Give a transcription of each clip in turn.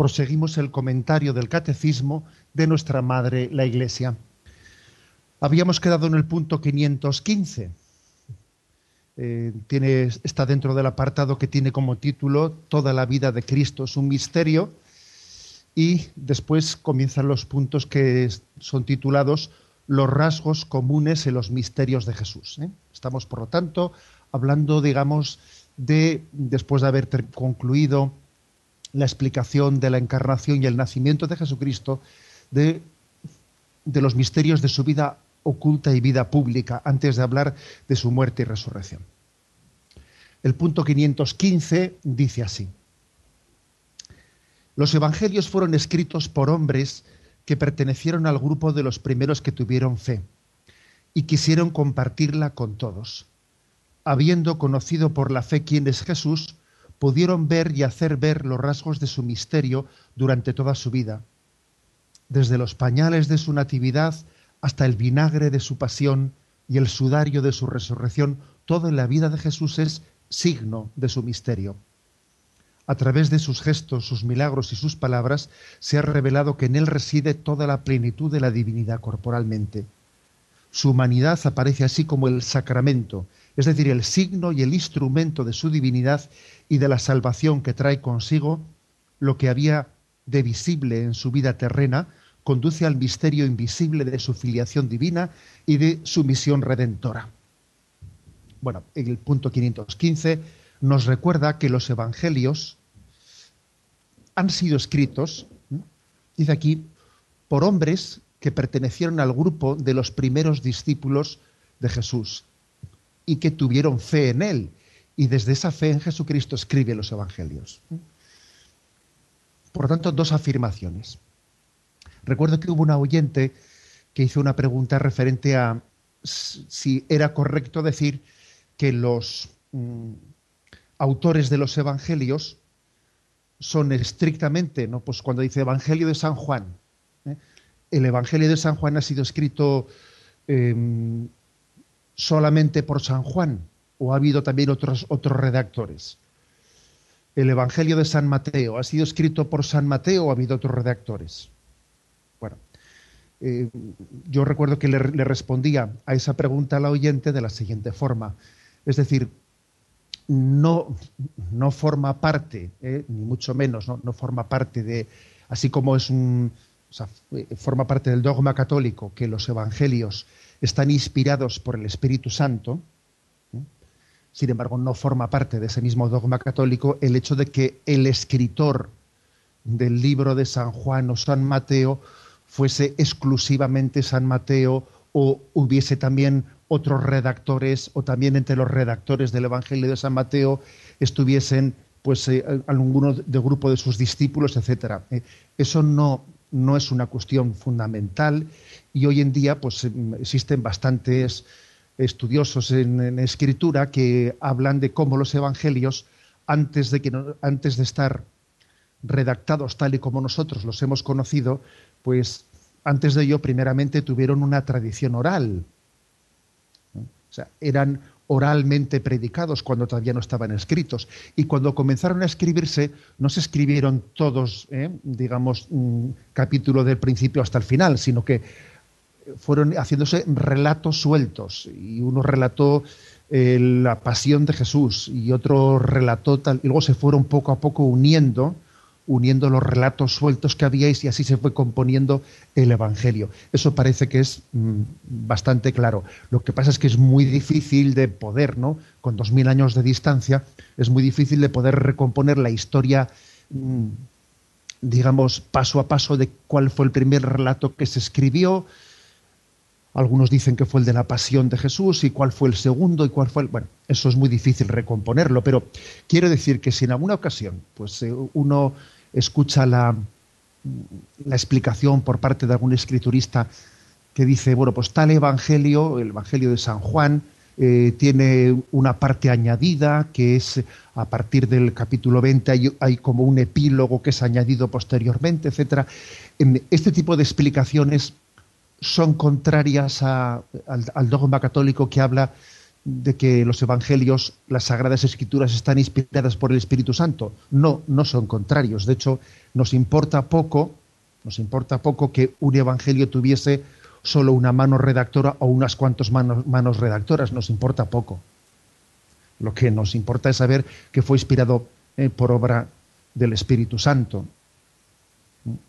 proseguimos el comentario del catecismo de nuestra Madre la Iglesia. Habíamos quedado en el punto 515. Eh, tiene, está dentro del apartado que tiene como título Toda la vida de Cristo es un misterio y después comienzan los puntos que son titulados Los rasgos comunes en los misterios de Jesús. ¿eh? Estamos, por lo tanto, hablando, digamos, de, después de haber concluido la explicación de la encarnación y el nacimiento de Jesucristo, de, de los misterios de su vida oculta y vida pública, antes de hablar de su muerte y resurrección. El punto 515 dice así. Los evangelios fueron escritos por hombres que pertenecieron al grupo de los primeros que tuvieron fe y quisieron compartirla con todos. Habiendo conocido por la fe quién es Jesús, pudieron ver y hacer ver los rasgos de su misterio durante toda su vida. Desde los pañales de su natividad hasta el vinagre de su pasión y el sudario de su resurrección, todo en la vida de Jesús es signo de su misterio. A través de sus gestos, sus milagros y sus palabras, se ha revelado que en él reside toda la plenitud de la divinidad corporalmente. Su humanidad aparece así como el sacramento, es decir, el signo y el instrumento de su divinidad y de la salvación que trae consigo, lo que había de visible en su vida terrena, conduce al misterio invisible de su filiación divina y de su misión redentora. Bueno, en el punto 515 nos recuerda que los evangelios han sido escritos, dice aquí, por hombres que pertenecieron al grupo de los primeros discípulos de Jesús y que tuvieron fe en Él. Y desde esa fe en Jesucristo escribe los Evangelios. Por lo tanto, dos afirmaciones. Recuerdo que hubo una oyente que hizo una pregunta referente a si era correcto decir que los mm, autores de los evangelios son estrictamente, ¿no? Pues cuando dice Evangelio de San Juan, ¿eh? el Evangelio de San Juan ha sido escrito em, solamente por San Juan o ha habido también otros, otros redactores? ¿El Evangelio de San Mateo ha sido escrito por San Mateo o ha habido otros redactores? Bueno, eh, yo recuerdo que le, respondía a esa pregunta a la oyente de la siguiente forma. Es decir, no, no forma parte, eh, ni mucho menos, ¿no? no, forma parte de, así como es un, o sea, forma parte del dogma católico que los evangelios están inspirados por el Espíritu Santo, sin embargo no forma parte de ese mismo dogma católico el hecho de que el escritor del libro de San Juan o San Mateo fuese exclusivamente San Mateo o hubiese también otros redactores o también entre los redactores del Evangelio de San Mateo estuviesen pues eh, alguno del grupo de sus discípulos, etcétera. Eh, eso no, no es una cuestión fundamental y hoy en día pues em, existen bastantes estudiosos en, escritura que hablan de cómo los evangelios antes de que antes de estar redactados tal y como nosotros los hemos conocido pues antes de ello primeramente tuvieron una tradición oral o sea eran oralmente predicados cuando todavía no estaban escritos. Y cuando comenzaron a escribirse, no se escribieron todos, ¿eh? digamos, un capítulo del principio hasta el final, sino que fueron haciéndose relatos sueltos. Y uno relató eh, la pasión de Jesús y otro relató tal, y luego se fueron poco a poco uniendo uniendo los relatos sueltos que habíais y así se fue componiendo el Evangelio. Eso parece que es mm, bastante claro. Lo que pasa es que es muy difícil de poder, ¿no? Con dos mil años de distancia, es muy difícil de poder recomponer la historia, mm, digamos, paso a paso de cuál fue el primer relato que se escribió. Algunos dicen que fue el de la pasión de Jesús y cuál fue el segundo y cuál fue el... Bueno, eso es muy difícil recomponerlo, pero quiero decir que si en alguna ocasión pues, eh, uno escucha la, la explicación por parte de algún escriturista que dice, bueno, pues tal evangelio, el evangelio de San Juan, eh, tiene una parte añadida que es a partir del capítulo 20 hay, como un epílogo que es añadido posteriormente, etcétera. Este tipo de explicaciones son contrarias al, dogma católico que habla de que los evangelios, las sagradas escrituras están inspiradas por el Espíritu Santo. No, no son contrarios. De hecho, nos importa poco, nos importa poco que un evangelio tuviese solo una mano redactora o unas cuantas manos, manos redactoras, nos importa poco. Lo que nos importa es saber que fue inspirado eh, por obra del Espíritu Santo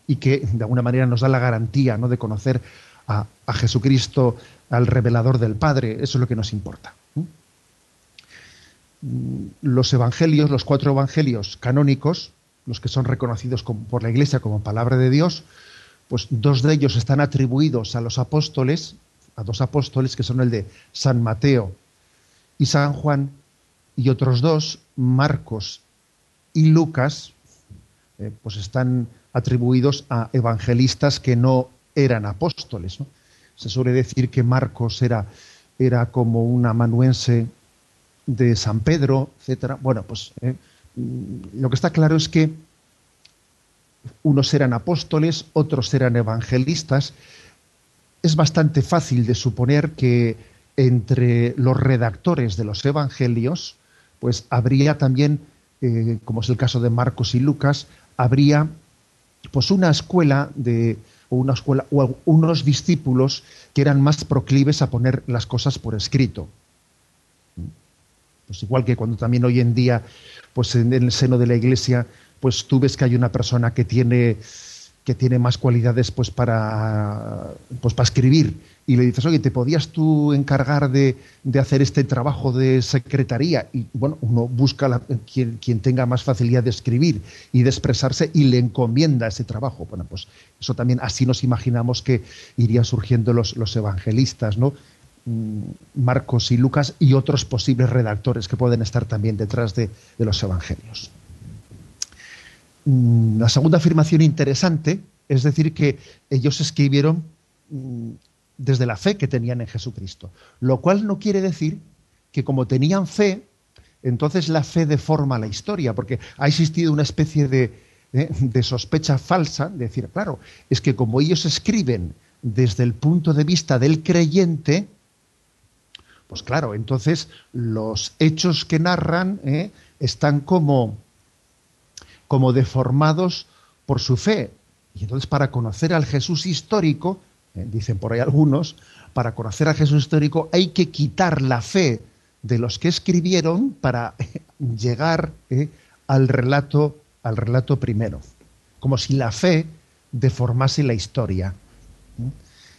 y que de alguna manera nos da la garantía ¿no? de conocer a, Jesucristo, al revelador del Padre. Eso es lo que nos importa. Los evangelios, los cuatro evangelios canónicos, los que son reconocidos por la Iglesia como palabra de Dios, pues dos de ellos están atribuidos a los apóstoles, a dos apóstoles que son el de San Mateo y San Juan, y otros dos, Marcos y Lucas, eh, pues están atribuidos a evangelistas que no eran apóstoles. Se suele decir que Marcos era, era como un amanuense de San Pedro, etcétera. Bueno, pues eh, lo que está claro es que unos eran apóstoles, otros eran evangelistas. Es bastante fácil de suponer que entre los redactores de los evangelios, pues habría también, eh, como es el caso de Marcos y Lucas, habría pues una escuela de o una escuela o unos discípulos que eran más proclives a poner las cosas por escrito. Pues igual que cuando también hoy en día, pues en el seno de la iglesia, pues tú ves que hay una persona que tiene que tiene más cualidades pues para pues para escribir y le dices oye te podías tú encargar de, hacer este trabajo de secretaría y bueno uno busca quien, quien, tenga más facilidad de escribir y de expresarse y le encomienda ese trabajo. Bueno pues eso también así nos imaginamos que irían surgiendo los, los evangelistas no mm, Marcos y Lucas y otros posibles redactores que pueden estar también detrás de los evangelios. Mm, la segunda afirmación interesante es decir que ellos escribieron mm, desde la fe que tenían en Jesucristo, lo cual no quiere decir que como tenían fe, entonces la fe deforma la historia, porque ha existido una especie de, de sospecha falsa, de decir, claro, es que como ellos escriben desde el punto de vista del creyente, pues claro, entonces los hechos que narran ¿eh? están como, como deformados por su fe. Y entonces para conocer al Jesús histórico, eh, dicen por ahí algunos, para conocer al Jesús histórico hay que quitar la fe de los que escribieron para llegar eh, al relato al relato primero, como si la fe deformase la historia.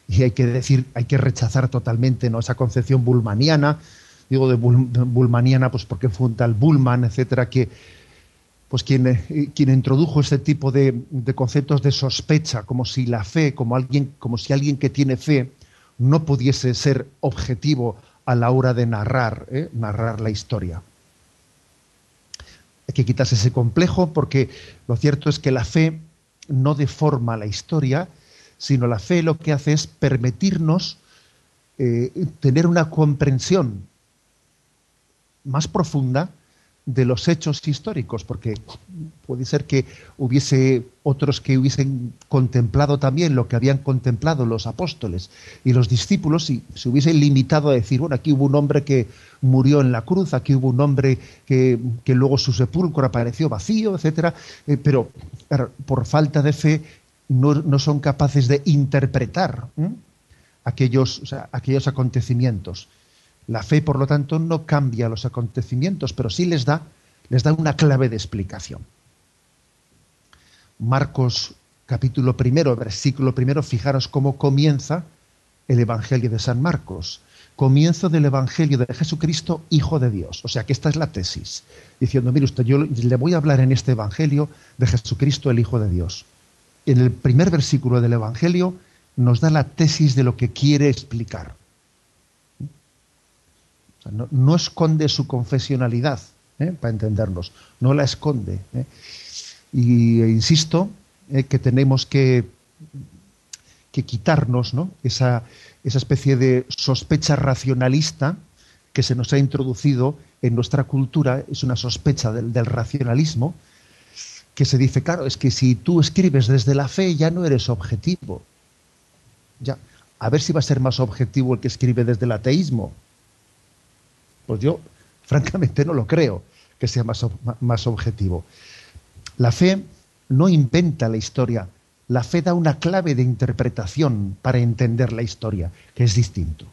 Y hay que decir, hay que rechazar totalmente ¿no? esa concepción bulmaniana, digo de bulmaniana pues porque fue un tal Bullman, etcétera, que pues quien, eh, quien introdujo este tipo de, conceptos de sospecha, como si la fe, como alguien, como si alguien que tiene fe no pudiese ser objetivo a la hora de narrar, ¿eh? narrar la historia. Hay que quitarse ese complejo porque lo cierto es que la fe no deforma la historia, sino la fe lo que hace es permitirnos eh, tener una comprensión más profunda de los hechos históricos, porque puede ser que hubiese otros que hubiesen contemplado también lo que habían contemplado los apóstoles y los discípulos y se hubiesen limitado a decir, bueno, aquí hubo un hombre que murió en la cruz, aquí hubo un hombre que, luego su sepulcro apareció vacío, etcétera, eh, pero por falta de fe no, son capaces de interpretar aquellos, aquellos acontecimientos. La fe, por lo tanto, no cambia los acontecimientos, pero sí les da, les da una clave de explicación. Marcos capítulo primero, versículo primero, fijaros cómo comienza el Evangelio de San Marcos. Comienzo del Evangelio de Jesucristo, Hijo de Dios. O sea que esta es la tesis, diciendo, mire usted, yo le voy a hablar en este Evangelio de Jesucristo, el Hijo de Dios. En el primer versículo del Evangelio nos da la tesis de lo que quiere explicar no, esconde su confesionalidad, ¿eh? para entendernos, no la esconde. ¿eh? Y e insisto, eh, que tenemos que, que quitarnos ¿no? esa, esa especie de sospecha racionalista que se nos ha introducido en nuestra cultura, es una sospecha del, del, racionalismo, que se dice, claro, es que si tú escribes desde la fe ya no eres objetivo. Ya, a ver si va a ser más objetivo el que escribe desde el ateísmo. Pues yo, francamente, no lo creo que sea más, más objetivo. La fe no inventa la historia, la fe da una clave de interpretación para entender la historia, que es distinto.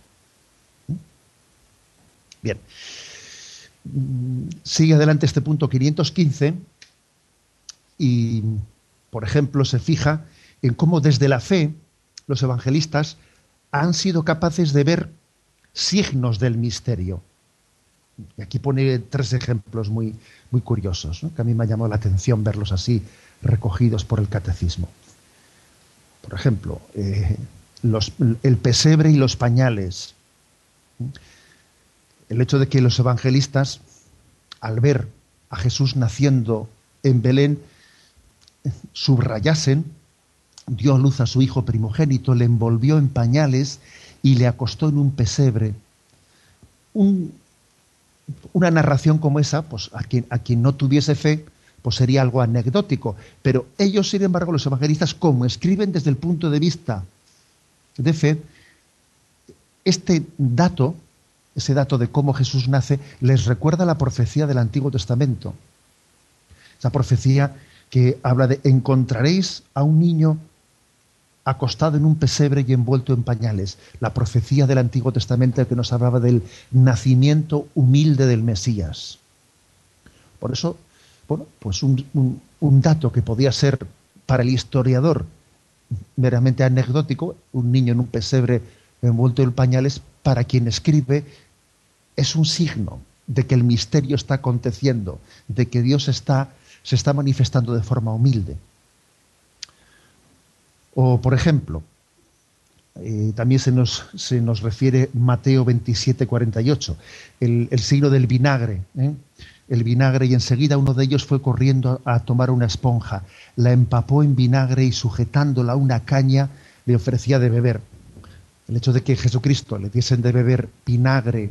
¿Mm? Bien. Sigue adelante este punto 515 y, por ejemplo, se fija en cómo desde la fe los evangelistas han sido capaces de ver signos del misterio. Y aquí pone tres ejemplos muy, muy curiosos, que a mí me ha llamado la atención verlos así recogidos por el catecismo. Por ejemplo, eh, el pesebre y los pañales. El hecho de que los evangelistas, al ver a Jesús naciendo en Belén, subrayasen, dio luz a su hijo primogénito, le envolvió en pañales y le acostó en un pesebre. Una narración como esa, pues a quien, a quien no tuviese fe, pues sería algo anecdótico. Pero ellos, sin embargo, los evangelistas, como escriben desde el punto de vista de fe, este dato, ese dato de cómo Jesús nace, les recuerda la profecía del Antiguo Testamento. Esa profecía que habla de encontraréis a un niño acostado en un pesebre y envuelto en pañales. La profecía del Antiguo Testamento que nos hablaba del nacimiento humilde del Mesías. Por eso bueno, pues un, dato que podía ser para el historiador meramente anecdótico, un niño en un pesebre envuelto en pañales, para quien escribe es un signo de que el misterio está aconteciendo, de que Dios se está manifestando de forma humilde. O, por ejemplo, eh, también se nos, se nos, refiere Mateo 27, 48, el, el signo del vinagre. ¿eh? el vinagre y enseguida uno de ellos fue corriendo a tomar una esponja, la empapó en vinagre y sujetándola a una caña le ofrecía de beber. El hecho de que Jesucristo le diesen de beber vinagre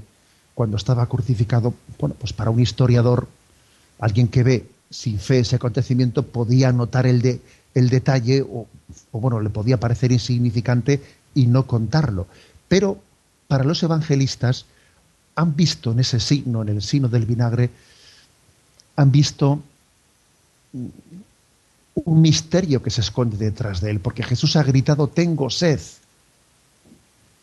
cuando estaba crucificado, bueno, pues para un historiador, alguien que ve sin fe ese acontecimiento, podía notar el, de, el detalle o, o bueno, le podía parecer insignificante y no contarlo. Pero para los evangelistas han visto en ese signo, en el signo del vinagre, han visto un misterio que se esconde detrás de él, porque Jesús ha gritado, tengo sed.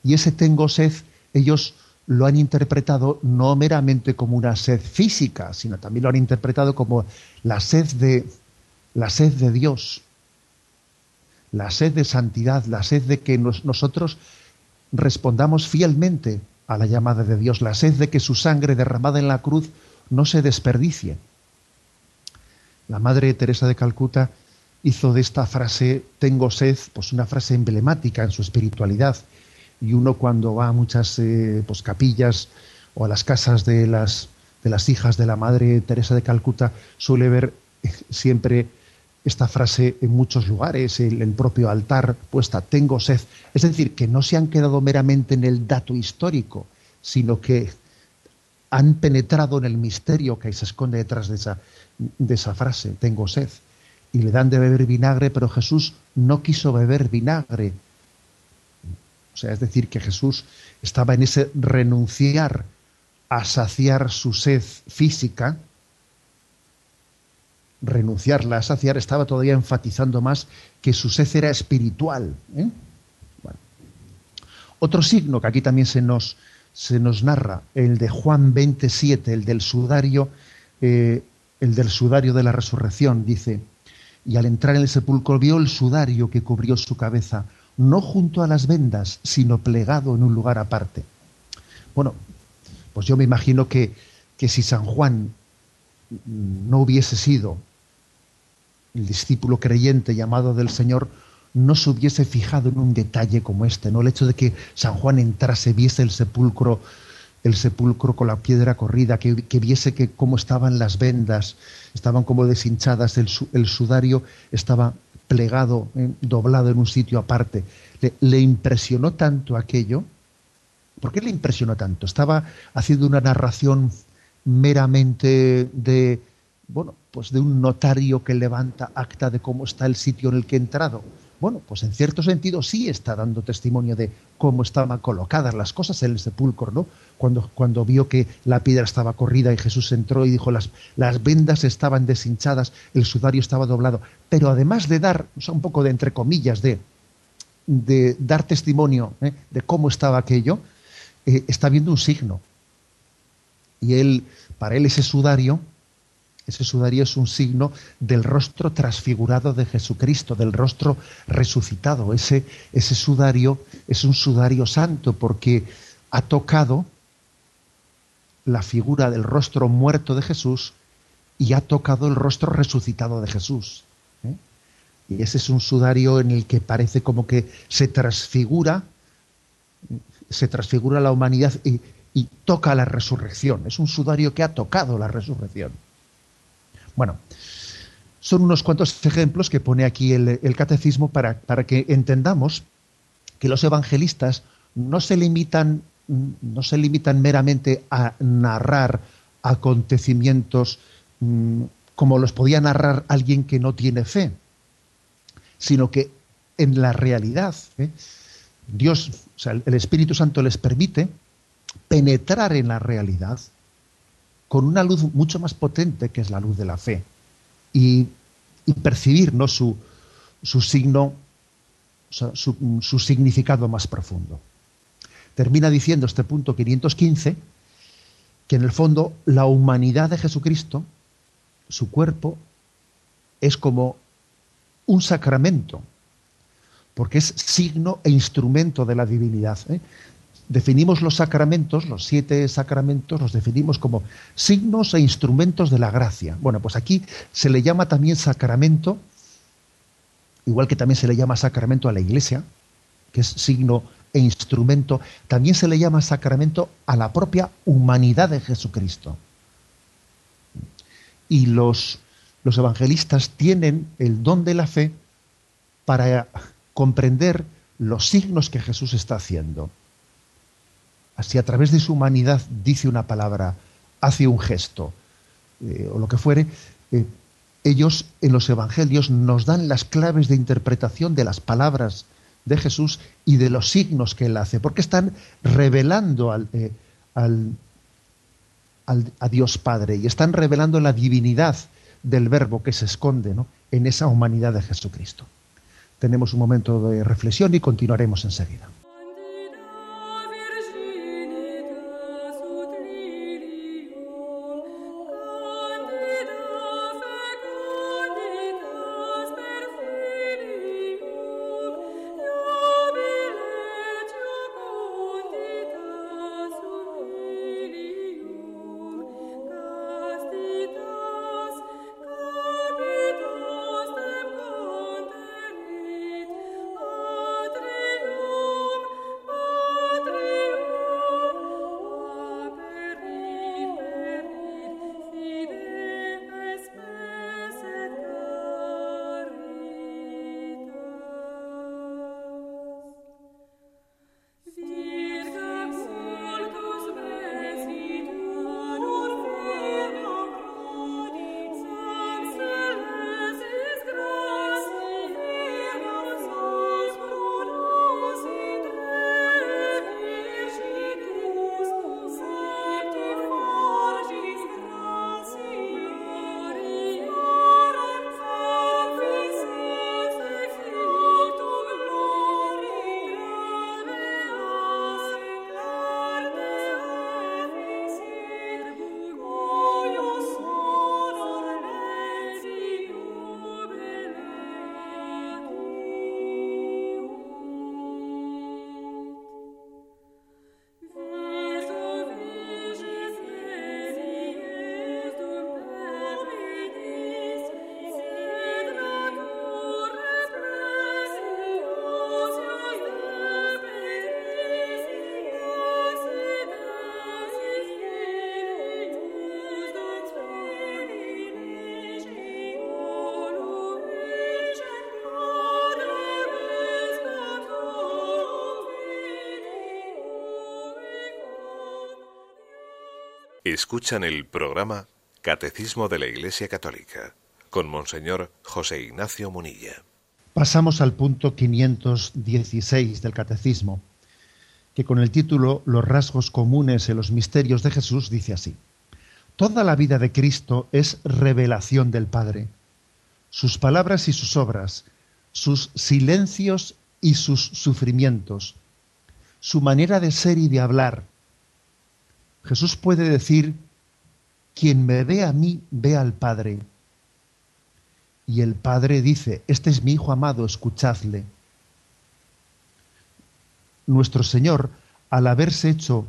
Y ese tengo sed, ellos lo han interpretado no meramente como una sed física, sino también lo han interpretado como la sed de, la sed de Dios, la sed de santidad, la sed de que nosotros respondamos fielmente a la llamada de Dios, la sed de que su sangre derramada en la cruz no se desperdicie. La Madre Teresa de Calcuta hizo de esta frase tengo sed, pues una frase emblemática en su espiritualidad. Y uno cuando va a muchas eh, pues, capillas o a las casas de las, de las hijas de la Madre Teresa de Calcuta suele ver eh, siempre esta frase en muchos lugares, el, el propio altar puesta, tengo sed. Es decir, que no se han quedado meramente en el dato histórico, sino que han penetrado en el misterio que se esconde detrás de esa, de esa frase, tengo sed. Y le dan de beber vinagre, pero Jesús no quiso beber vinagre. O sea, es decir, que Jesús estaba en ese renunciar a saciar su sed física, renunciarla a saciar, estaba todavía enfatizando más que su sed era espiritual. ¿eh? Otro signo que aquí también se nos, se nos narra, el de Juan 27, el del sudario, eh, el del sudario de la resurrección, dice, y al entrar en el sepulcro vio el sudario que cubrió su cabeza, no junto a las vendas, sino plegado en un lugar aparte. Bueno, pues yo me imagino que, que si San Juan no hubiese sido el discípulo creyente llamado del Señor, no se hubiese fijado en un detalle como este, ¿no? El hecho de que San Juan entrase, viese el sepulcro el sepulcro con la piedra corrida, que, viese que cómo estaban las vendas, estaban como deshinchadas, el, sudario estaba plegado, eh, doblado en un sitio aparte. Le, impresionó tanto aquello. ¿Por qué le impresionó tanto? Estaba haciendo una narración meramente de, bueno, pues de un notario que levanta acta de cómo está el sitio en el que ha entrado. Bueno, pues en cierto sentido sí está dando testimonio de cómo estaban colocadas las cosas en el sepulcro, ¿no? Cuando, cuando vio que la piedra estaba corrida y Jesús entró y dijo las, las vendas estaban deshinchadas, el sudario estaba doblado. Pero además de dar, o sea, un poco de entre comillas, de, de dar testimonio ¿eh? de cómo estaba aquello, eh, está viendo un signo. Y él, para él ese sudario, ese sudario es un signo del rostro transfigurado de Jesucristo, del rostro resucitado. Ese, ese sudario es un sudario santo porque ha tocado la figura del rostro muerto de Jesús y ha tocado el rostro resucitado de Jesús. ¿eh? Y ese es un sudario en el que parece como que se transfigura, se transfigura la humanidad y, y toca la resurrección. Es un sudario que ha tocado la resurrección. Bueno, son unos cuantos ejemplos que pone aquí el, catecismo para, que entendamos que los evangelistas no se limitan, no se limitan meramente a narrar acontecimientos mm, como los podía narrar alguien que no tiene fe, sino que en la realidad, ¿eh? Dios, o sea, el Espíritu Santo les permite penetrar en la realidad con una luz mucho más potente que es la luz de la fe y, percibir ¿no? su, su signo, su, su significado más profundo. Termina diciendo este punto 515 que en el fondo la humanidad de Jesucristo, su cuerpo, es como un sacramento, porque es signo e instrumento de la divinidad. ¿eh? Definimos los sacramentos, los siete sacramentos, los definimos como signos e instrumentos de la gracia. Bueno, pues aquí se le llama también sacramento, igual que también se le llama sacramento a la iglesia, que es signo e instrumento, también se le llama sacramento a la propia humanidad de Jesucristo. Y los, evangelistas tienen el don de la fe para comprender los signos que Jesús está haciendo si a través de su humanidad dice una palabra, hace un gesto eh, o lo que fuere, eh, ellos en los evangelios nos dan las claves de interpretación de las palabras de Jesús y de los signos que él hace, porque están revelando al, eh, a Dios Padre y están revelando la divinidad del verbo que se esconde en esa humanidad de Jesucristo. Tenemos un momento de reflexión y continuaremos enseguida. Escuchan el programa Catecismo de la Iglesia Católica con Monseñor José Ignacio Munilla. Pasamos al punto 516 del Catecismo, que con el título Los rasgos comunes en los misterios de Jesús dice así. Toda la vida de Cristo es revelación del Padre. Sus palabras y sus obras, sus silencios y sus sufrimientos, su manera de ser y de hablar, Jesús puede decir, quien me ve a mí, ve al Padre. Y el Padre dice, este es mi Hijo amado, escuchadle. Nuestro Señor, al haberse hecho,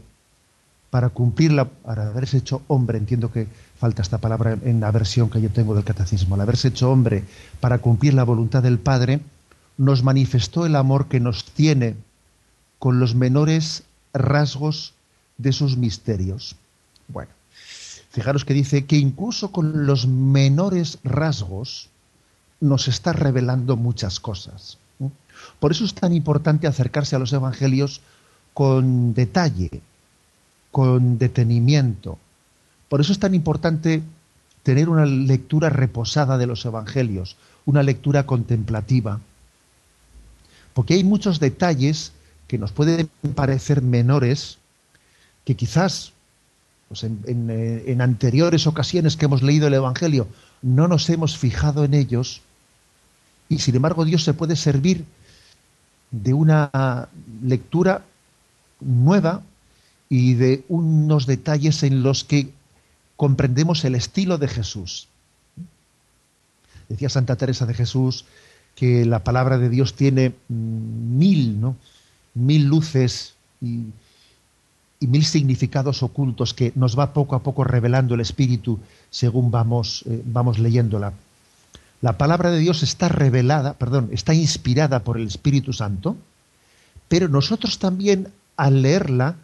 para cumplir la, para haberse hecho hombre, entiendo que falta esta palabra en la versión que yo tengo del catecismo, al haberse hecho hombre para cumplir la voluntad del Padre, nos manifestó el amor que nos tiene con los menores rasgos de sus misterios. Bueno, fijaros que dice que incluso con los menores rasgos nos está revelando muchas cosas. Por eso es tan importante acercarse a los evangelios con detalle, con detenimiento. Por eso es tan importante tener una lectura reposada de los evangelios, una lectura contemplativa. Porque hay muchos detalles que nos pueden parecer menores, que quizás pues eh, en, anteriores ocasiones que hemos leído el Evangelio no nos hemos fijado en ellos y sin embargo Dios se puede servir de una lectura nueva y de unos detalles en los que comprendemos el estilo de Jesús. Decía Santa Teresa de Jesús que la palabra de Dios tiene mm, mil, ¿no? mil luces y, y mil significados ocultos que nos va poco a poco revelando el Espíritu según vamos, eh, vamos leyéndola. La palabra de Dios está revelada, perdón, está inspirada por el Espíritu Santo, pero nosotros también al leerla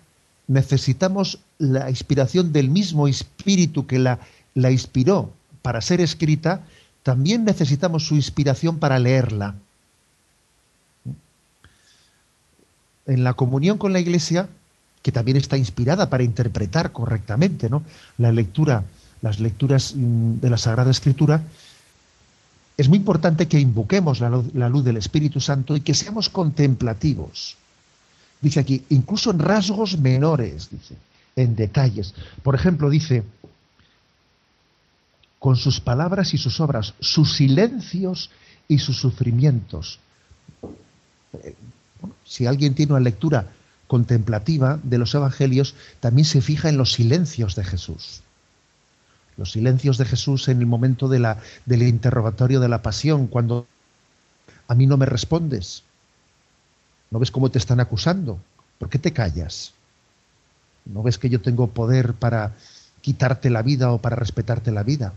necesitamos la inspiración del mismo Espíritu que la, la inspiró para ser escrita, también necesitamos su inspiración para leerla. En la comunión con la Iglesia que también está inspirada para interpretar correctamente ¿no? la lectura, las lecturas mm, de la Sagrada Escritura, es muy importante que invoquemos la luz, del Espíritu Santo y que seamos contemplativos. Dice aquí, incluso en rasgos menores, dice, en detalles. Por ejemplo, dice, con sus palabras y sus obras, sus silencios y sus sufrimientos. Eh, si alguien tiene una lectura contemplativa de los evangelios también se fija en los silencios de Jesús. Los silencios de Jesús en el momento del interrogatorio de la pasión, cuando a mí no me respondes. ¿No ves cómo te están acusando? ¿Por qué te callas? ¿No ves que yo tengo poder para quitarte la vida o para respetarte la vida?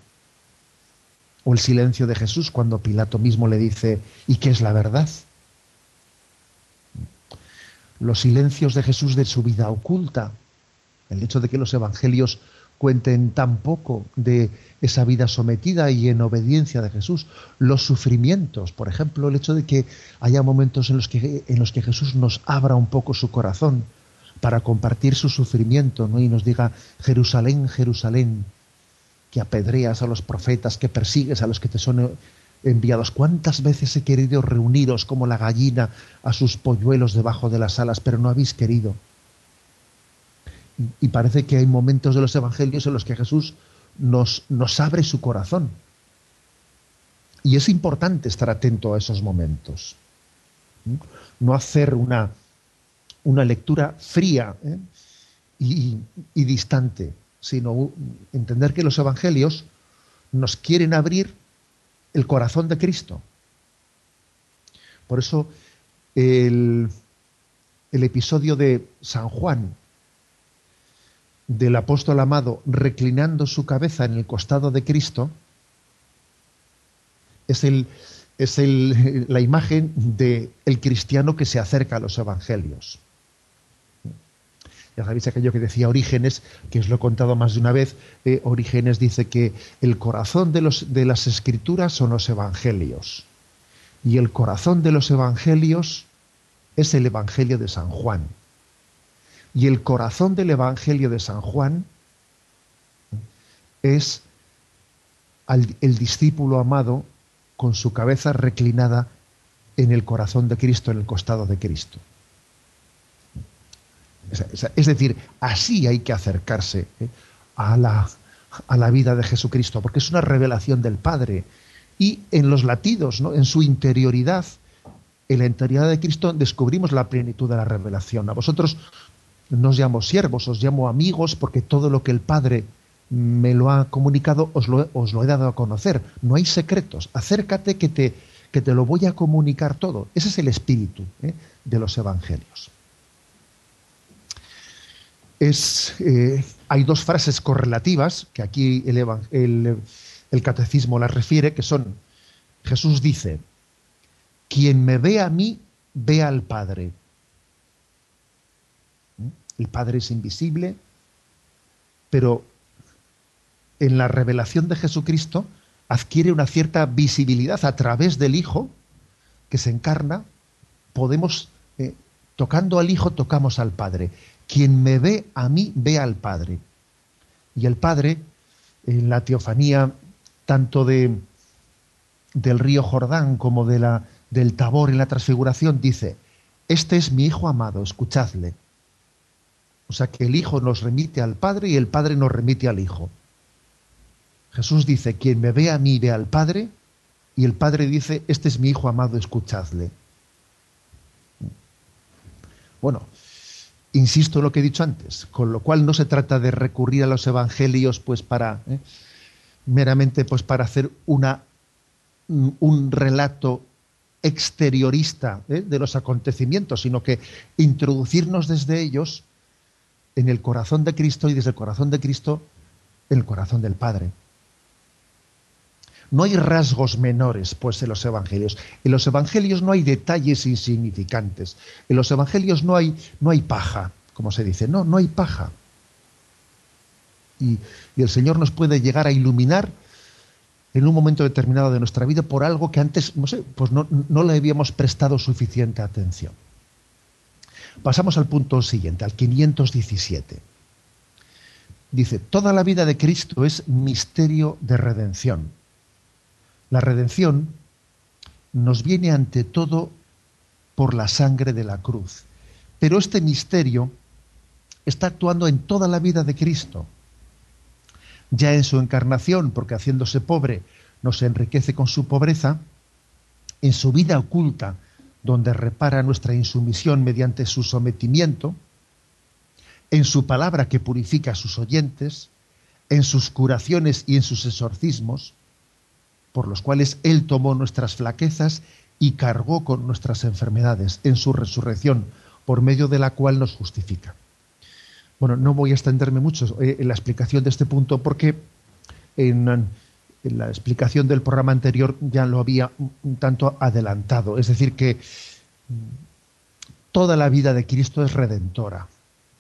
O el silencio de Jesús cuando Pilato mismo le dice, ¿y qué es la verdad? Los silencios de Jesús de su vida oculta, el hecho de que los evangelios cuenten tan poco de esa vida sometida y en obediencia de Jesús, los sufrimientos, por ejemplo, el hecho de que haya momentos en los que, en los que Jesús nos abra un poco su corazón para compartir su sufrimiento ¿no? y nos diga, Jerusalén, Jerusalén, que apedreas a los profetas, que persigues a los que te son enviados. ¿Cuántas veces he querido reuniros como la gallina a sus polluelos debajo de las alas, pero no habéis querido? Y parece que hay momentos de los evangelios en los que Jesús nos, nos abre su corazón. Y es importante estar atento a esos momentos. No hacer una, una lectura fría ¿eh? y, y distante, sino entender que los evangelios nos quieren abrir el corazón de Cristo. Por eso el, el episodio de San Juan, del apóstol amado reclinando su cabeza en el costado de Cristo, es, el, es el, la imagen del el cristiano que se acerca a los evangelios. Ya sabéis aquello que decía Orígenes, que os lo he contado más de una vez. Eh, Orígenes dice que el corazón de, los, de las escrituras son los evangelios. Y el corazón de los evangelios es el evangelio de San Juan. Y el corazón del evangelio de San Juan es el discípulo amado con su cabeza reclinada en el corazón de Cristo, en el costado de Cristo. Es decir, así hay que acercarse ¿eh? a, la, a, la, vida de Jesucristo, porque es una revelación del Padre. Y en los latidos, ¿no? en su interioridad, en la interioridad de Cristo, descubrimos la plenitud de la revelación. A vosotros no os llamo siervos, os llamo amigos, porque todo lo que el Padre me lo ha comunicado, os lo, os lo he dado a conocer. No hay secretos. Acércate que te, que te lo voy a comunicar todo. Ese es el espíritu ¿eh? de los evangelios. Es, eh, hay dos frases correlativas que aquí el, el catecismo las refiere, que son, Jesús dice, quien me ve a mí, ve al Padre. ¿Mm? El Padre es invisible, pero en la revelación de Jesucristo adquiere una cierta visibilidad a través del Hijo que se encarna, podemos, eh, tocando al Hijo, tocamos al Padre. Quien me ve a mí, ve al Padre. Y el Padre, en la teofanía tanto de, del río Jordán como de la, del Tabor en la transfiguración, dice, este es mi Hijo amado, escuchadle. O sea que el Hijo nos remite al Padre y el Padre nos remite al Hijo. Jesús dice, quien me ve a mí ve al Padre, y el Padre dice, este es mi Hijo amado, escuchadle. Bueno, insisto en lo que he dicho antes, con lo cual no se trata de recurrir a los evangelios pues para ¿eh? meramente pues para hacer una, un relato exteriorista ¿eh? de los acontecimientos, sino que introducirnos desde ellos en el corazón de Cristo y desde el corazón de Cristo en el corazón del Padre. No hay rasgos menores, pues, en los evangelios. En los evangelios no hay detalles insignificantes. En los evangelios no hay, no hay paja, como se dice. No, no hay paja. Y, el Señor nos puede llegar a iluminar en un momento determinado de nuestra vida por algo que antes, no sé, pues no, no le habíamos prestado suficiente atención. Pasamos al punto siguiente, al 517. Dice, toda la vida de Cristo es misterio de redención. La redención nos viene ante todo por la sangre de la cruz. Pero este misterio está actuando en toda la vida de Cristo. Ya en su encarnación, porque haciéndose pobre nos enriquece con su pobreza, en su vida oculta, donde repara nuestra insumisión mediante su sometimiento, en su palabra que purifica a sus oyentes, en sus curaciones y en sus exorcismos, por los cuales Él tomó nuestras flaquezas y cargó con nuestras enfermedades en su resurrección, por medio de la cual nos justifica. Bueno, no voy a extenderme mucho eh, en la explicación de este punto porque en, la explicación del programa anterior ya lo había un tanto adelantado. Es decir, que mm, toda la vida de Cristo es redentora,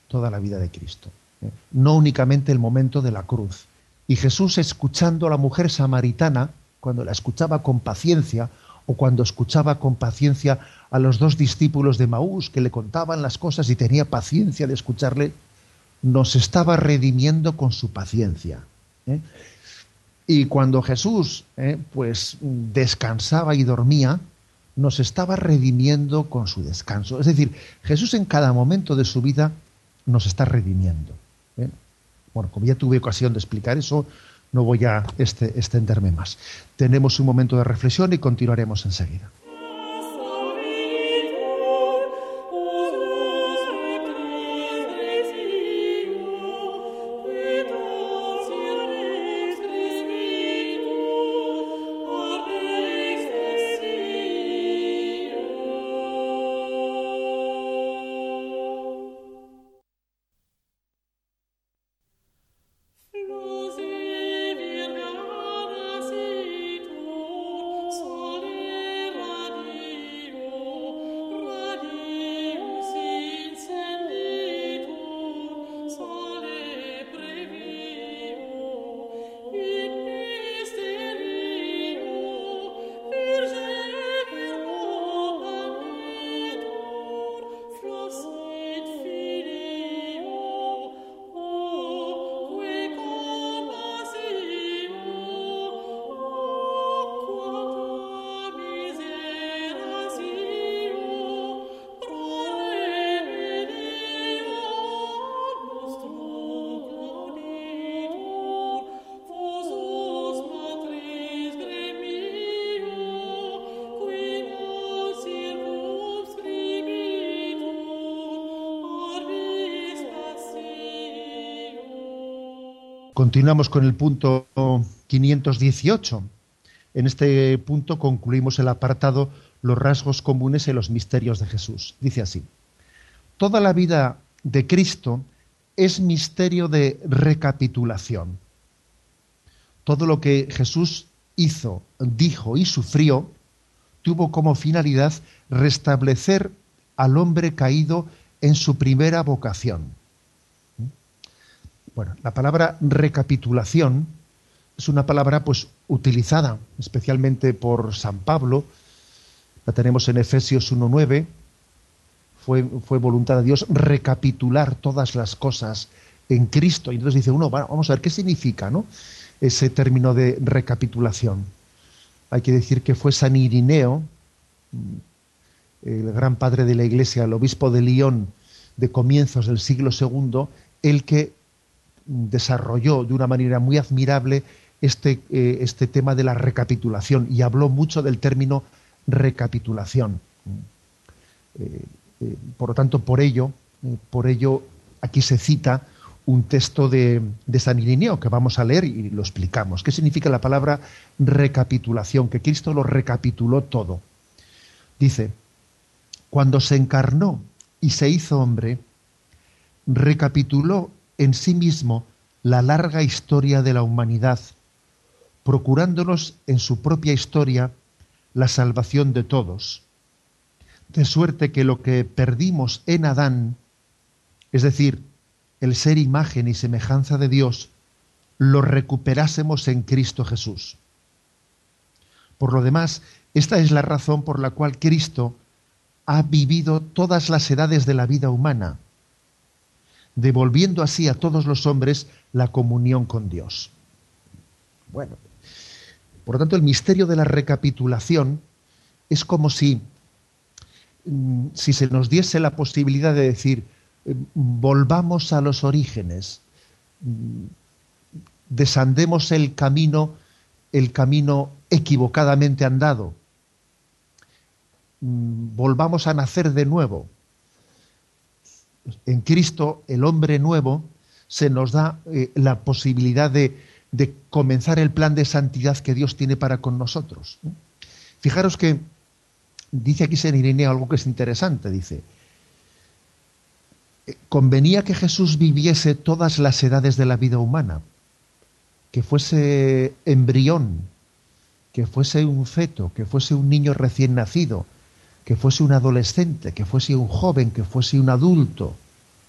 toda la vida de Cristo. ¿eh? No únicamente el momento de la cruz. Y Jesús, escuchando a la mujer samaritana, cuando la escuchaba con paciencia o cuando escuchaba con paciencia a los dos discípulos de Maús que le contaban las cosas y tenía paciencia de escucharle, nos estaba redimiendo con su paciencia. ¿eh? Y cuando Jesús ¿eh? pues descansaba y dormía, nos estaba redimiendo con su descanso. Es decir, Jesús en cada momento de su vida nos está redimiendo. ¿eh? Bueno, como ya tuve ocasión de explicar eso, no voy a este, extenderme más. Tenemos un momento de reflexión y continuaremos enseguida. Continuamos con el punto 518. En este punto concluimos el apartado Los rasgos comunes en los misterios de Jesús. Dice así, toda la vida de Cristo es misterio de recapitulación. Todo lo que Jesús hizo, dijo y sufrió tuvo como finalidad restablecer al hombre caído en su primera vocación bueno, la palabra recapitulación es una palabra pues utilizada especialmente por San Pablo, la tenemos en Efesios 1.9, fue, voluntad de Dios recapitular todas las cosas en Cristo. Y entonces dice uno, vamos a ver qué significa ¿no? ese término de recapitulación. Hay que decir que fue San Irineo, el gran padre de la Iglesia, el obispo de Lyon de comienzos del siglo II, el que desarrolló de una manera muy admirable este, eh, este tema de la recapitulación y habló mucho del término recapitulación. Eh, eh, por lo tanto, por ello, por ello aquí se cita un texto de, de, San Irineo que vamos a leer y lo explicamos. ¿Qué significa la palabra recapitulación? Que Cristo lo recapituló todo. Dice, cuando se encarnó y se hizo hombre, recapituló en sí mismo la larga historia de la humanidad, procurándonos en su propia historia la salvación de todos. De suerte que lo que perdimos en Adán, es decir, el ser imagen y semejanza de Dios, lo recuperásemos en Cristo Jesús. Por lo demás, esta es la razón por la cual Cristo ha vivido todas las edades de la vida humana, devolviendo así a todos los hombres la comunión con Dios. Bueno, por lo tanto, el misterio de la recapitulación es como si, mm, si se nos diese la posibilidad de decir, eh, volvamos a los orígenes, mm, desandemos el camino, el camino equivocadamente andado, mm, volvamos a nacer de nuevo en Cristo, el hombre nuevo, se nos da eh, la posibilidad de, comenzar el plan de santidad que Dios tiene para con nosotros. Fijaros que dice aquí San Irineo algo que es interesante, dice, eh, convenía que Jesús viviese todas las edades de la vida humana, que fuese embrión, que fuese un feto, que fuese un niño recién nacido, que fuese un adolescente, que fuese un joven, que fuese un adulto.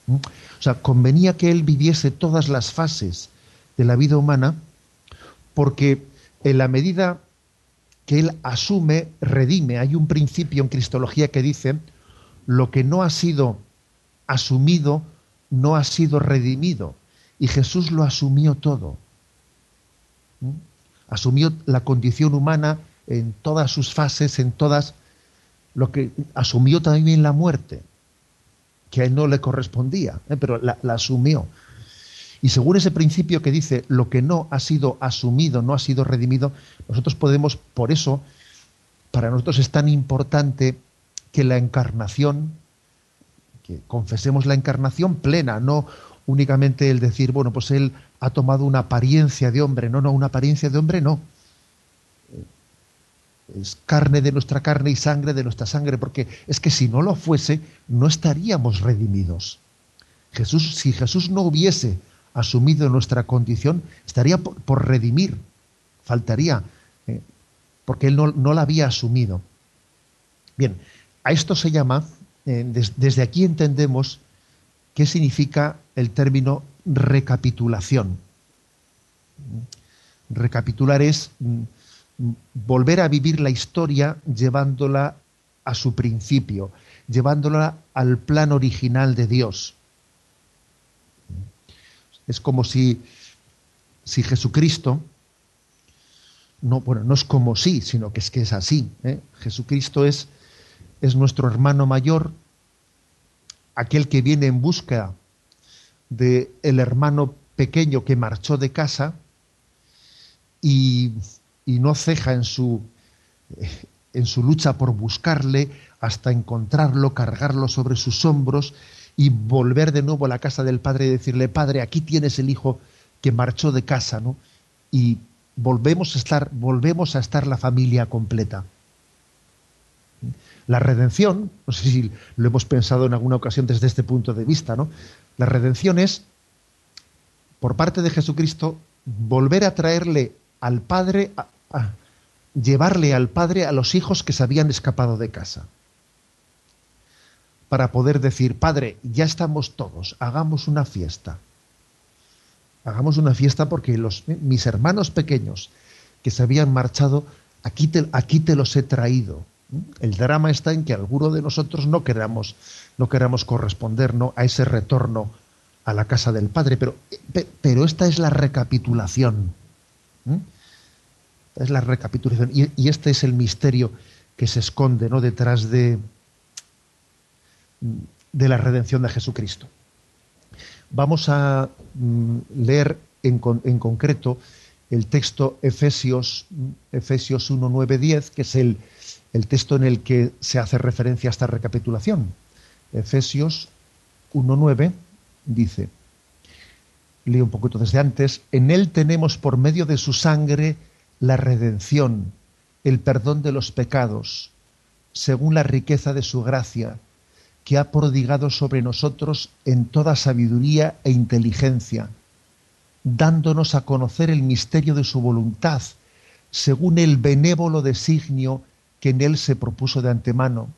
O sea, convenía que él viviese todas las fases de la vida humana porque en la medida que él asume, redime, hay un principio en Cristología que dice, lo que no ha sido asumido no ha sido redimido. Y Jesús lo asumió todo. Asumió la condición humana en todas sus fases, en todas lo que asumió también la muerte, que a él no le correspondía, ¿eh? pero la, asumió. Y según ese principio que dice, lo que no ha sido asumido, no ha sido redimido, nosotros podemos, por eso, para nosotros es tan importante que la encarnación, que confesemos la encarnación plena, no únicamente el decir, bueno, pues él ha tomado una apariencia de hombre, no, no, una apariencia de hombre no es carne de nuestra carne y sangre de nuestra sangre, porque es que si no lo fuese, no estaríamos redimidos. Jesús, si Jesús no hubiese asumido nuestra condición, estaría por, redimir, faltaría, eh, porque Él no, la había asumido. Bien, a esto se llama, eh, desde aquí entendemos qué significa el término recapitulación. Recapitular es mm, volver a vivir la historia llevándola a su principio, llevándola al plan original de Dios. Es como si, si Jesucristo, no, bueno, no es como sí, sino que es que es así. ¿eh? Jesucristo es, es nuestro hermano mayor, aquel que viene en busca de el hermano pequeño que marchó de casa y y no ceja en su, en su lucha por buscarle hasta encontrarlo, cargarlo sobre sus hombros y volver de nuevo a la casa del Padre y decirle, Padre, aquí tienes el Hijo que marchó de casa, ¿no? Y volvemos a estar, volvemos a estar la familia completa. La redención, no sé si lo hemos pensado en alguna ocasión desde este punto de vista, ¿no? La redención es, por parte de Jesucristo, volver a traerle al Padre, a, llevarle al Padre a los hijos que se habían escapado de casa. Para poder decir, Padre, ya estamos todos, hagamos una fiesta. Hagamos una fiesta porque los, mis hermanos pequeños que se habían marchado, aquí te, aquí te los he traído. El drama está en que alguno de nosotros no queramos, no queramos corresponder ¿no? a ese retorno a la casa del Padre, pero, pero esta es la recapitulación es la recapitulación. Y, este es el misterio que se esconde ¿no? detrás de, de la redención de Jesucristo. Vamos a mm, leer en, concreto el texto Efesios, Efesios 1, 9, 10, que es el, el texto en el que se hace referencia a esta recapitulación. Efesios 1.9 dice, leo un poquito desde antes, en él tenemos por medio de su sangre la redención, el perdón de los pecados, según la riqueza de su gracia, que ha prodigado sobre nosotros en toda sabiduría e inteligencia, dándonos a conocer el misterio de su voluntad, según el benévolo designio que en él se propuso de antemano,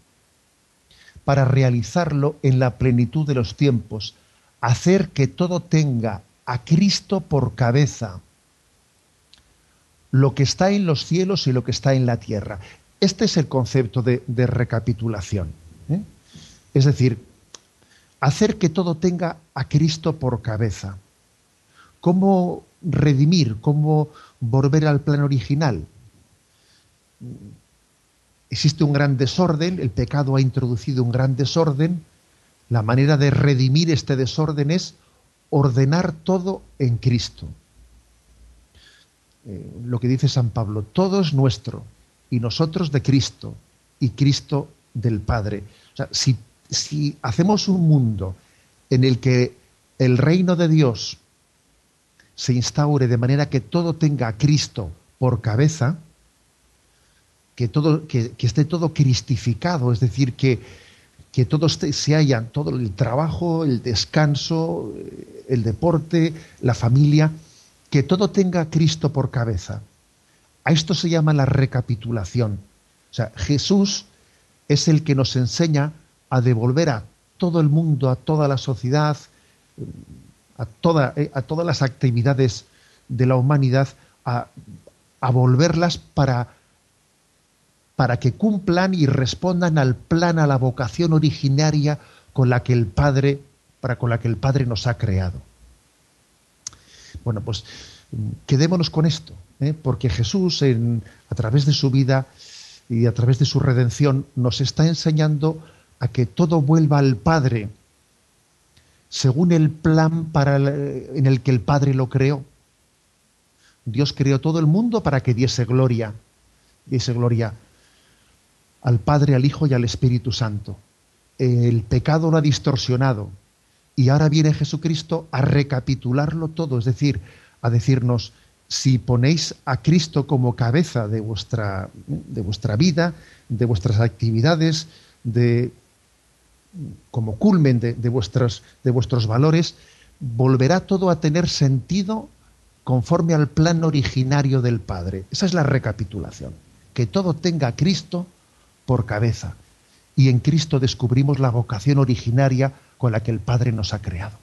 para realizarlo en la plenitud de los tiempos, hacer que todo tenga a Cristo por cabeza lo que está en los cielos y lo que está en la tierra. Este es el concepto de, recapitulación. ¿eh? Es decir, hacer que todo tenga a Cristo por cabeza. ¿Cómo redimir? ¿Cómo volver al plan original? Existe un gran desorden, el pecado ha introducido un gran desorden. La manera de redimir este desorden es ordenar todo en Cristo. Eh, lo que dice San Pablo, todo es nuestro y nosotros de Cristo y Cristo del Padre. O sea, si, hacemos un mundo en el que el reino de Dios se instaure de manera que todo tenga a Cristo por cabeza, que, todo, que, esté todo cristificado, es decir, que, que todos se hayan, todo el trabajo, el descanso, el deporte, la familia, que todo tenga Cristo por cabeza. A esto se llama la recapitulación. O sea, Jesús es el que nos enseña a devolver a todo el mundo, a toda la sociedad, a, eh, a todas las actividades de la humanidad, a, a volverlas para, para que cumplan y respondan al plan, a la vocación originaria con la que el Padre, para con la que el Padre nos ha creado. Bueno, pues quedémonos con esto, ¿eh? porque Jesús, a través de su vida y a través de su redención, nos está enseñando a que todo vuelva al Padre, según el plan en el que el Padre lo creó. Dios creó todo el mundo para que diese gloria, diese gloria al Padre, al Hijo y al Espíritu Santo. El pecado lo ha distorsionado, y ahora viene Jesucristo a recapitularlo todo, es decir, a decirnos, si ponéis a Cristo como cabeza de vuestra, de vuestra vida, de vuestras actividades, de, como culmen de, de, vuestros valores, volverá todo a tener sentido conforme al plan originario del Padre. Esa es la recapitulación, que todo tenga Cristo por cabeza. Y en Cristo descubrimos la vocación originaria con la que el Padre nos ha creado.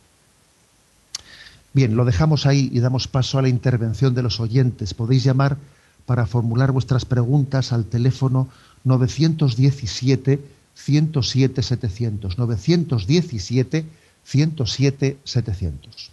Bien, lo dejamos ahí y damos paso a la intervención de los oyentes. Podéis llamar para formular vuestras preguntas al teléfono 917 107 700 917 107 700.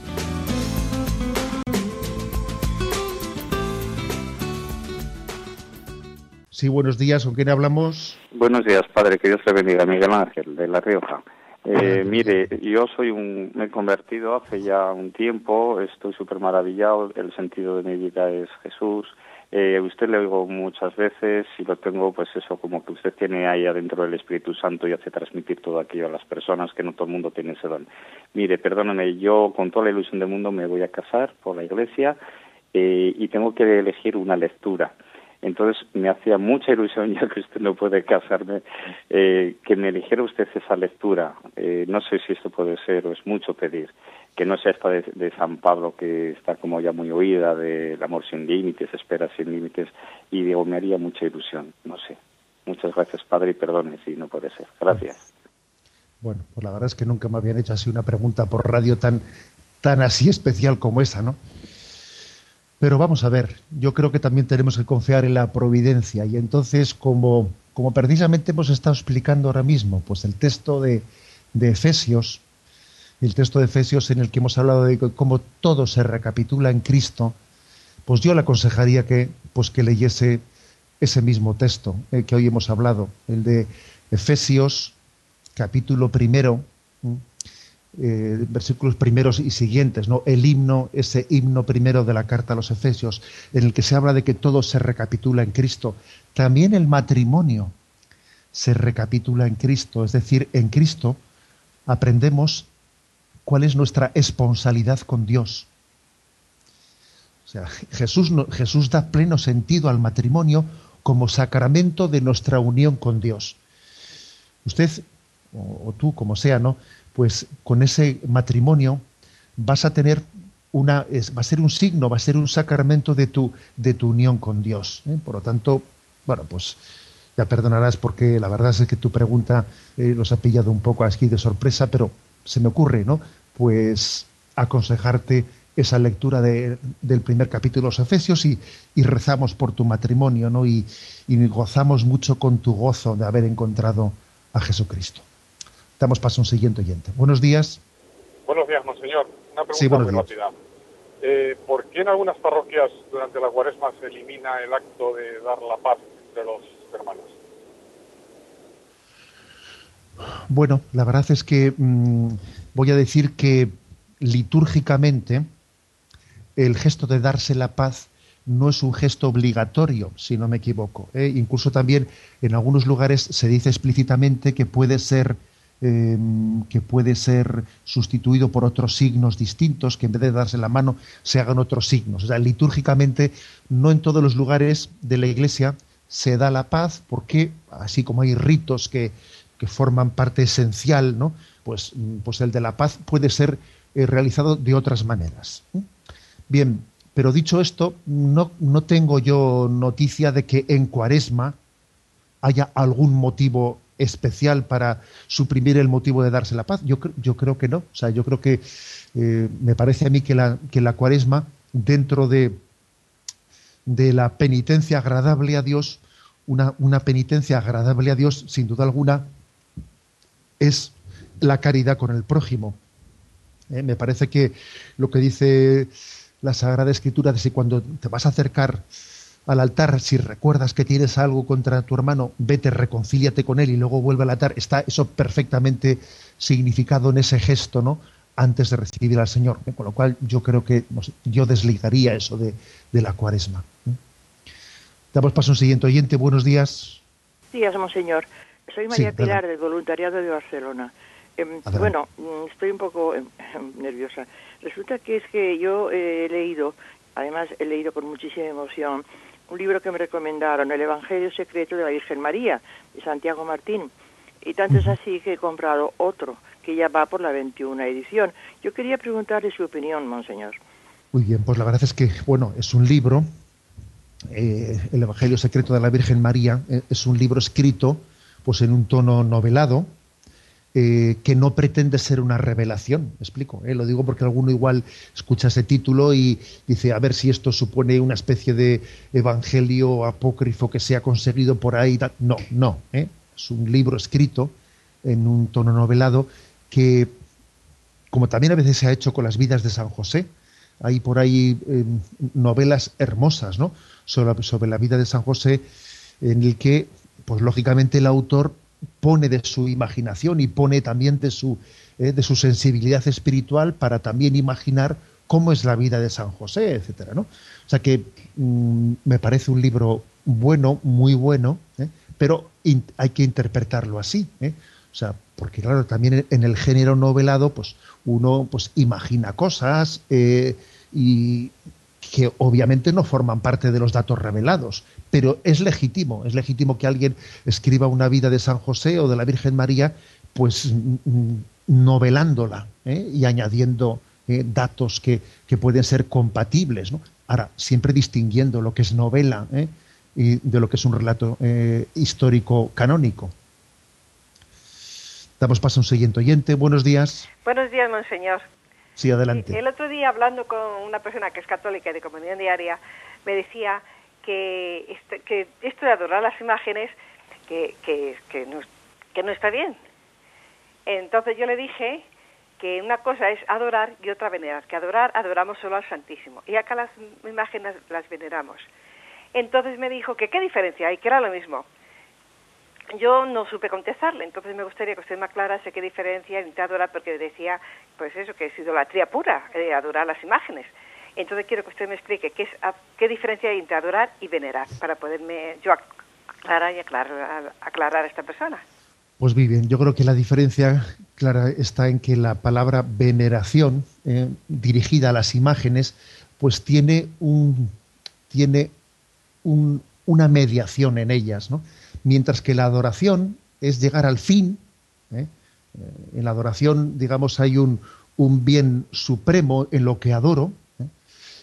Sí, buenos días. ¿Con quién hablamos? Buenos días, padre. Que Dios te bendiga. Miguel Ángel, de La Rioja. Eh, mire, yo soy un, me he convertido hace ya un tiempo, estoy súper maravillado, el sentido de mi vida es Jesús. Eh, usted le oigo muchas veces y lo tengo, pues eso, como que usted tiene ahí adentro el Espíritu Santo y hace transmitir todo aquello a las personas, que no todo el mundo tiene ese don. Mire, perdóneme, yo con toda la ilusión del mundo me voy a casar por la iglesia eh, y tengo que elegir una lectura. Entonces me hacía mucha ilusión, ya que usted no puede casarme, eh, que me eligiera usted esa lectura. Eh, no sé si esto puede ser o es mucho pedir. Que no sea esta de, San Pablo, que está como ya muy oída, del amor sin límites, espera sin límites, y digo, me haría mucha ilusión. No sé. Muchas gracias, Padre, y perdone si no puede ser. Gracias. Bueno, pues la verdad es que nunca me habían hecho así una pregunta por radio tan, tan así especial como esa, ¿no? Pero vamos a ver, yo creo que también tenemos que confiar en la providencia. Y entonces como, como precisamente hemos estado explicando ahora mismo, pues el texto de, de Efesios, el texto de Efesios en el que hemos hablado de cómo todo se recapitula en Cristo, pues yo le aconsejaría que, pues que leyese ese mismo texto eh, que hoy hemos hablado, el de Efesios capítulo primero, eh, versículos primeros y siguientes, ¿no? El himno, ese himno primero de la carta a los Efesios, en el que se habla de que todo se recapitula en Cristo. También el matrimonio se recapitula en Cristo, es decir, en Cristo aprendemos cuál es nuestra responsabilidad con Dios. O sea, Jesús, Jesús da pleno sentido al matrimonio como sacramento de nuestra unión con Dios. Usted, o, o tú, como sea, ¿no? Pues con ese matrimonio vas a tener una, va a ser un signo, va a ser un sacramento de tu, de tu unión con Dios. ¿eh? Por lo tanto, bueno, pues ya perdonarás porque la verdad es que tu pregunta eh, los ha pillado un poco aquí de sorpresa, pero se me ocurre, ¿no? Pues aconsejarte esa lectura del primer capítulo de los Efesios y, rezamos por tu matrimonio, ¿no? Y, y gozamos mucho con tu gozo de haber encontrado a Jesucristo. Damos paso a un siguiente oyente. Buenos días. Buenos días, monseñor. Una pregunta muy rápida. Eh, ¿Por qué en algunas parroquias durante la cuaresma se elimina el acto de dar la paz entre los hermanos? Bueno, la verdad es que mm, voy a decir que litúrgicamente el gesto de darse la paz no es un gesto obligatorio, si no me equivoco. ¿eh? Incluso también en algunos lugares se dice explícitamente que puede ser Em, que puede ser sustituido por otros signos distintos, que en vez de darse la mano se hagan otros signos. O sea, litúrgicamente no en todos los lugares de la iglesia se da la paz, porque así como hay ritos que, forman parte esencial, ¿no? Pues, pues el de la paz puede ser eh, realizado de otras maneras. Bien, pero dicho esto, no, no tengo yo noticia de que en cuaresma haya algún motivo especial para suprimir el motivo de darse la paz? Yo, yo creo que no. O sea, yo creo que eh, me parece a mí que la, que la cuaresma, dentro de, de la penitencia agradable a Dios, una, una penitencia agradable a Dios, sin duda alguna, es la caridad con el prójimo. Eh, me parece que lo que dice la Sagrada Escritura de si cuando te vas a acercar al altar, si recuerdas que tienes algo contra tu hermano, vete, reconcíliate con él y luego vuelve al altar. Está eso perfectamente significado en ese gesto, ¿no? Antes de recibir al Señor. ¿eh? Con lo cual yo creo que yo desligaría eso de, la cuaresma. ¿eh? Damos paso a un siguiente oyente. Buenos días. Días, monseñor. Soy María Pilar, del voluntariado de Barcelona. Em, bueno, mm, estoy un poco em, nerviosa. Resulta que es que yo he leído, además he leído con muchísima emoción, un libro que me recomendaron, El Evangelio Secreto de la Virgen María, de Santiago Martín. Y tanto es así que he comprado otro, que ya va por la 21 edición. Yo quería preguntarle su opinión, monseñor. Muy bien, pues la verdad es que, bueno, es un libro, eh, El Evangelio Secreto de la Virgen María, eh, es un libro escrito pues en un tono novelado, eh, que no pretende ser una revelación, ¿me explico? Lo digo porque alguno igual escucha ese título y dice, a ver si esto supone una especie de evangelio apócrifo que se ha conseguido por ahí. No, no, es un libro escrito en un tono novelado que, como también a veces se ha hecho con las vidas de San José, hay por ahí em, novelas hermosas ¿no? sobre, sobre, la vida de San José, en el que, pues lógicamente, el autor pone de su imaginación y pone también de su, eh, de su sensibilidad espiritual para también imaginar cómo es la vida de San José, etcétera, ¿no? O sea que mm, me parece un libro bueno, muy bueno, ¿eh? pero hay que interpretarlo así. ¿eh? O sea, porque claro, también en el género novelado, pues uno pues imagina cosas eh, y que obviamente no forman parte de los datos revelados, pero es legítimo, es legítimo que alguien escriba una vida de San José o de la Virgen María, pues novelándola ¿eh? y añadiendo eh, datos que, que, pueden ser compatibles. ¿no? Ahora, siempre distinguiendo lo que es novela y de lo que es un relato histórico canónico. Damos paso a un siguiente oyente. Buenos días. Buenos días, monseñor. El otro día, hablando con una persona que es católica y de comunión diaria, me decía que, este, que esto de adorar las imágenes, que, que, que, no, que no está bien. Entonces yo le dije que una cosa es adorar y otra venerar, que adorar, adoramos solo al Santísimo, y acá las imágenes las veneramos. Entonces me dijo que qué diferencia hay, que era lo mismo yo no supe contestarle, entonces me gustaría que usted me aclarase qué diferencia entre adorar, porque decía, pues eso, que es idolatría pura, eh, adorar las imágenes. Entonces quiero que usted me explique qué, es, qué diferencia hay entre adorar y venerar, para poderme yo aclarar y aclarar, aclarar a esta persona. Pues bien, yo creo que la diferencia clara está en que la palabra veneración, eh, dirigida a las imágenes, pues tiene un tiene un, una mediación en ellas, ¿no? Mientras que la adoración es llegar al fin. ¿eh? Eh, en la adoración, digamos, hay un, un, bien supremo en lo que adoro. ¿eh?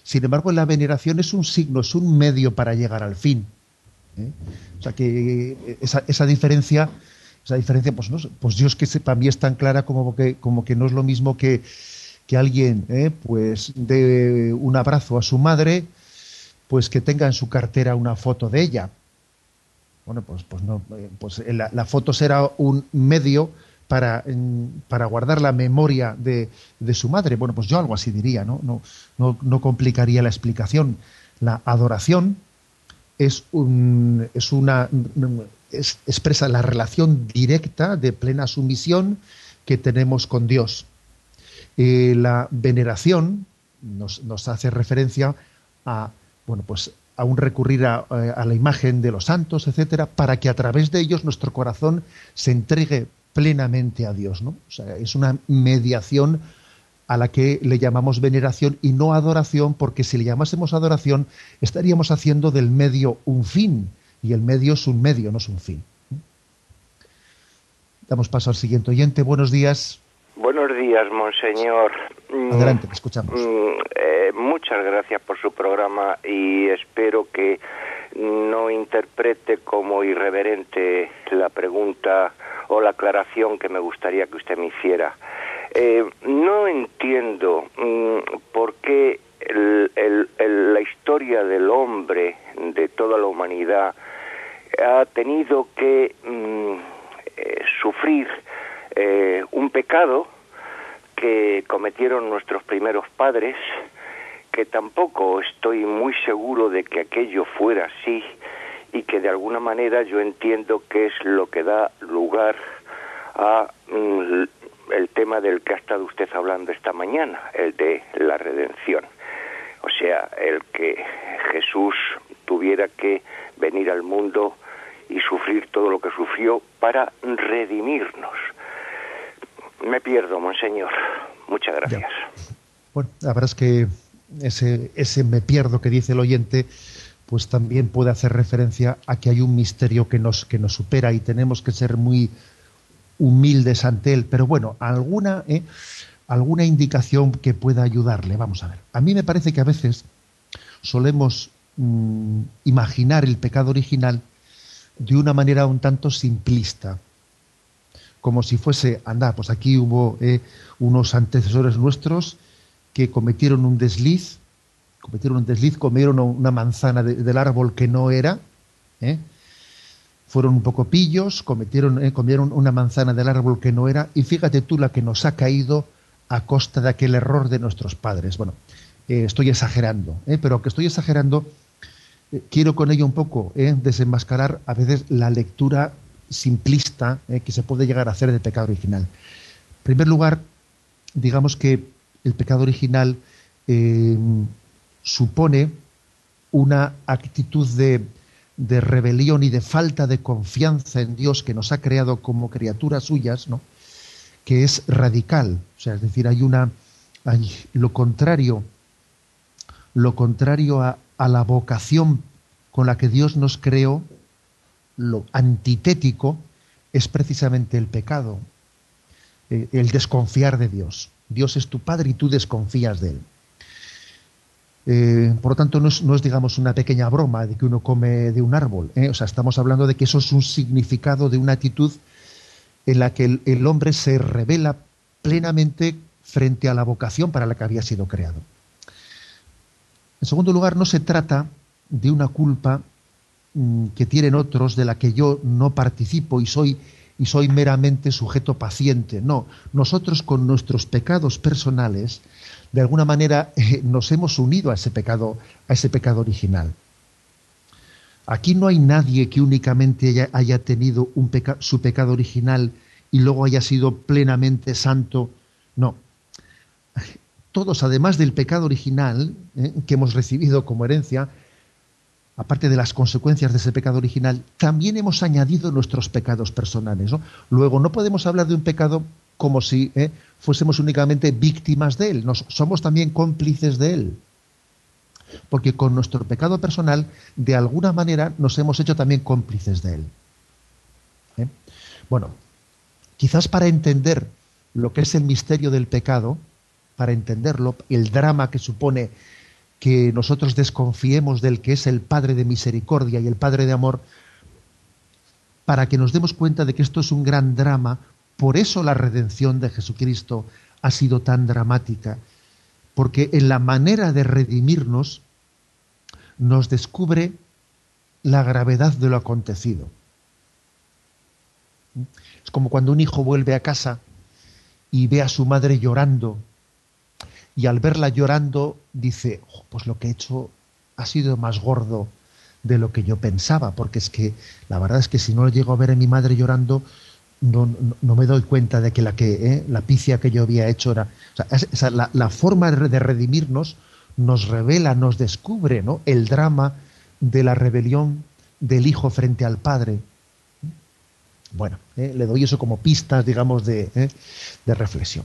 Sin embargo, la veneración es un signo, es un medio para llegar al fin. O sea que esa, esa diferencia, esa diferencia, pues, no, pues Dios que para mí es tan clara como que, como que no es lo mismo que, que alguien pues dé un abrazo a su madre, pues que tenga en su cartera una foto de ella bueno, pues, pues, no, eh, pues eh, la, foto será un medio para, para guardar la memoria de, de, su madre. Bueno, pues yo algo así diría, ¿no? No, no, complicaría la explicación. La adoración es, un, es una expresa la relación directa de plena sumisión que tenemos con Dios. Eh, la veneración nos, nos hace referencia a bueno, pues aún recurrir a, la imagen de los santos, etcétera, para que a través de ellos nuestro corazón se entregue plenamente a Dios. ¿no? O sea, es una mediación a la que le llamamos veneración y no adoración, porque si le llamásemos adoración estaríamos haciendo del medio un fin, y el medio es un medio, no es un fin. Damos paso al siguiente oyente. Buenos días. Buenos días, monseñor. Adelante, te escuchamos. Mm, eh, muchas gracias por su programa y espero que no interprete como irreverente la pregunta o la aclaración que me gustaría que usted me hiciera. Eh, no entiendo mm, por qué la historia del hombre, de toda la humanidad, ha tenido que mm, eh, sufrir eh, un pecado que cometieron nuestros primeros padres, que tampoco estoy muy seguro de que aquello fuera así y que de alguna manera yo entiendo que es lo que da lugar a mm, el tema del que ha estado usted hablando esta mañana, el de la redención. O sea, el que Jesús tuviera que venir al mundo y sufrir todo lo que sufrió para redimirnos. Me pierdo, monseñor. Muchas gracias. Bueno, la verdad es que ese, ese me pierdo que dice el oyente, pues también puede hacer referencia a que hay un misterio que nos, que nos supera y tenemos que ser muy humildes ante él. Pero bueno, alguna, ¿eh? alguna indicación que pueda ayudarle. Vamos a ver. A mí me parece que a veces solemos mm, imaginar el pecado original de una manera un tanto simplista como si fuese, anda, pues aquí hubo eh, unos antecesores nuestros que cometieron un desliz, cometieron un desliz, comieron una manzana del árbol que no era, ¿eh? fueron un poco pillos, cometieron, eh, comieron una manzana del árbol que no era, y fíjate tú la que nos ha caído a costa de aquel error de nuestros padres. Bueno, estoy exagerando, pero aunque estoy exagerando, quiero con ello un poco desenmascarar a veces la lectura simplista eh, que se puede llegar a hacer del pecado original. En primer lugar, digamos que el pecado original eh, supone una actitud de, de, rebelión y de falta de confianza en Dios que nos ha creado como criaturas suyas, ¿no? que es radical. O sea, es decir, hay una. Hay lo contrario, lo contrario a, a la vocación con la que Dios nos creó, lo antitético es precisamente el pecado, eh, el desconfiar de Dios. Dios es tu Padre y tú desconfías de Él. Eh, por lo tanto, no es, digamos, una pequeña broma de que uno come de un árbol. ¿eh? O sea, estamos hablando de que eso es un significado de una actitud en la que el hombre se revela plenamente frente a la vocación para la que había sido creado. En segundo lugar, no se trata de una culpa que tienen otros de la que yo no participo y soy y soy meramente sujeto paciente. No, nosotros con nuestros pecados personales, de alguna manera nos hemos unido a ese pecado, a ese pecado original. Aquí no hay nadie que únicamente haya, tenido un su pecado original y luego haya sido plenamente santo. No. Todos, además del pecado original eh, que hemos recibido como herencia, aparte de las consecuencias de ese pecado original, también hemos añadido nuestros pecados personales. Luego, no podemos hablar de un pecado como si ¿eh? fuésemos únicamente víctimas de él, Nos, somos también cómplices de él. Porque con nuestro pecado personal, de alguna manera, nos hemos hecho también cómplices de él. ¿eh? Bueno, quizás para entender lo que es el misterio del pecado, para entenderlo, el drama que supone que nosotros desconfiemos del que es el Padre de misericordia y el Padre de amor, para que nos demos cuenta de que esto es un gran drama, por eso la redención de Jesucristo ha sido tan dramática, porque en la manera de redimirnos nos descubre la gravedad de lo acontecido. Es como cuando un hijo vuelve a casa y ve a su madre llorando y al verla llorando dice, pues lo que he hecho ha sido más gordo de lo que yo pensaba, porque es que la verdad es que si no llego a ver a mi madre llorando, no, no, me doy cuenta de que la que eh, la picia que yo había hecho era la, forma de redimirnos nos revela, nos descubre ¿no? el drama de la rebelión del hijo frente al padre. Bueno, eh, le doy eso como pistas, digamos, de, eh, de reflexión.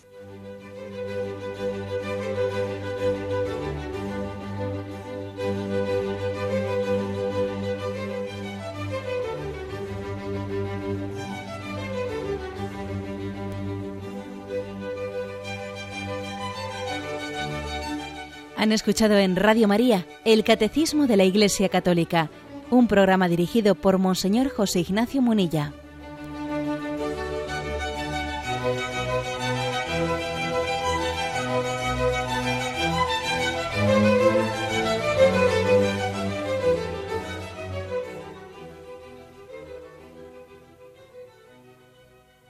Han escuchado en Radio María el Catecismo de la Iglesia Católica, un programa dirigido por Monseñor José Ignacio Munilla.